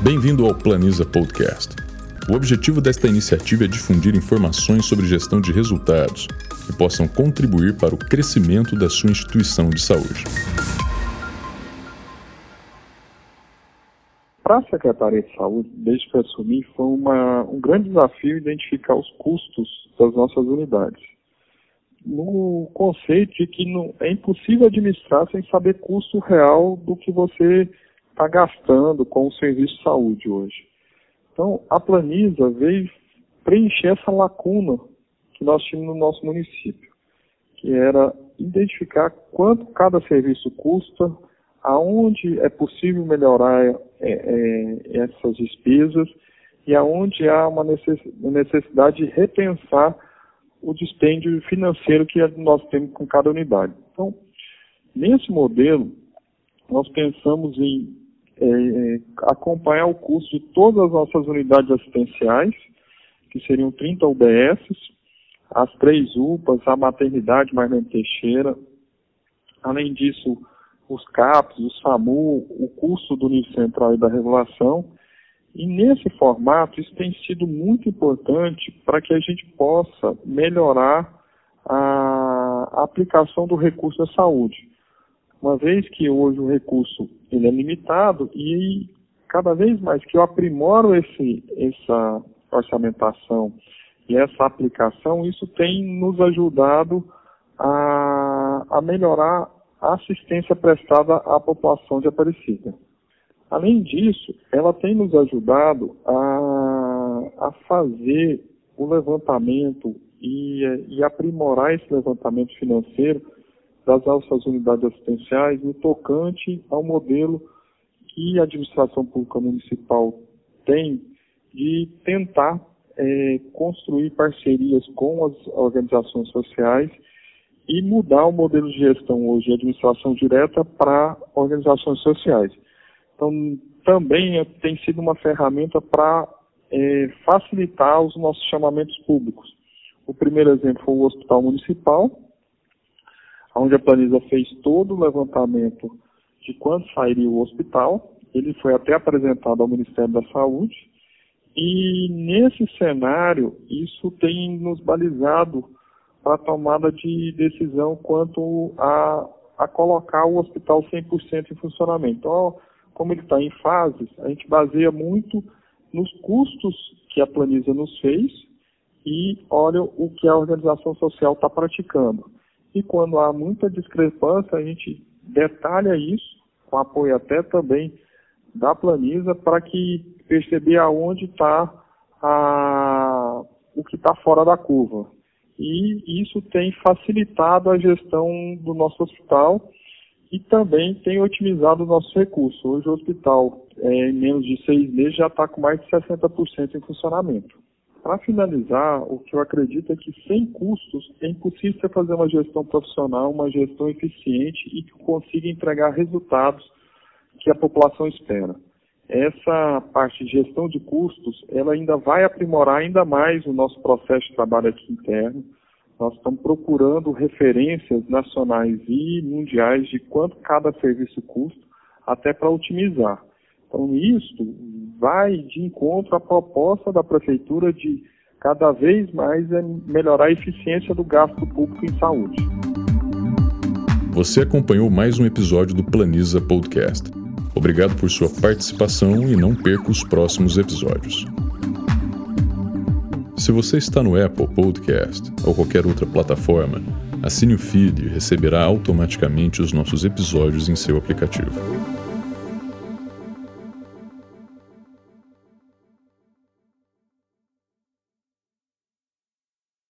Bem-vindo ao Planiza Podcast. O objetivo desta iniciativa é difundir informações sobre gestão de resultados que possam contribuir para o crescimento da sua instituição de saúde. Para a Secretaria de Saúde, desde que assumi, foi uma, um grande desafio identificar os custos das nossas unidades. No conceito de que não, é impossível administrar sem saber custo real do que você está gastando com o serviço de saúde hoje. Então, a Planisa veio preencher essa lacuna que nós tínhamos no nosso município, que era identificar quanto cada serviço custa, aonde é possível melhorar é, é, essas despesas e aonde há uma necessidade de repensar o dispêndio financeiro que nós temos com cada unidade. Então, nesse modelo, nós pensamos em é, acompanhar o custo de todas as nossas unidades assistenciais, que seriam 30 UBSs, as três UPAs, a maternidade Marlene Teixeira, além disso, os CAPs, o SAMU, o custo do nível central e da regulação. E nesse formato, isso tem sido muito importante para que a gente possa melhorar a aplicação do recurso da saúde uma vez que hoje o recurso ele é limitado e cada vez mais que eu aprimoro esse, essa orçamentação e essa aplicação, isso tem nos ajudado a, a melhorar a assistência prestada à população de Aparecida. Além disso, ela tem nos ajudado a, a fazer o levantamento e, e aprimorar esse levantamento financeiro das nossas unidades assistenciais no tocante ao modelo que a administração pública municipal tem de tentar é, construir parcerias com as organizações sociais e mudar o modelo de gestão hoje de administração direta para organizações sociais. Então, também é, tem sido uma ferramenta para é, facilitar os nossos chamamentos públicos. O primeiro exemplo foi o Hospital Municipal, onde a Planisa fez todo o levantamento de quanto sairia o hospital. Ele foi até apresentado ao Ministério da Saúde. E nesse cenário, isso tem nos balizado para a tomada de decisão quanto a, a colocar o hospital 100% em funcionamento. Então, como ele está em fases, a gente baseia muito nos custos que a Planisa nos fez e olha o que a organização social está praticando. E quando há muita discrepância, a gente detalha isso, com apoio até também da Planisa, para que perceber aonde está o que está fora da curva. E isso tem facilitado a gestão do nosso hospital e também tem otimizado o nosso recurso. Hoje o hospital, é, em menos de seis meses, já está com mais de 60% em funcionamento. Para finalizar, o que eu acredito é que sem custos é impossível você fazer uma gestão profissional, uma gestão eficiente e que consiga entregar resultados que a população espera. Essa parte de gestão de custos, ela ainda vai aprimorar ainda mais o nosso processo de trabalho aqui interno. Nós estamos procurando referências nacionais e mundiais de quanto cada serviço custa, até para otimizar. Então, isso vai de encontro à proposta da Prefeitura de cada vez mais é melhorar a eficiência do gasto público em saúde. Você acompanhou mais um episódio do Planiza Podcast. Obrigado por sua participação e não perca os próximos episódios. Se você está no Apple Podcast ou qualquer outra plataforma, assine o feed e receberá automaticamente os nossos episódios em seu aplicativo.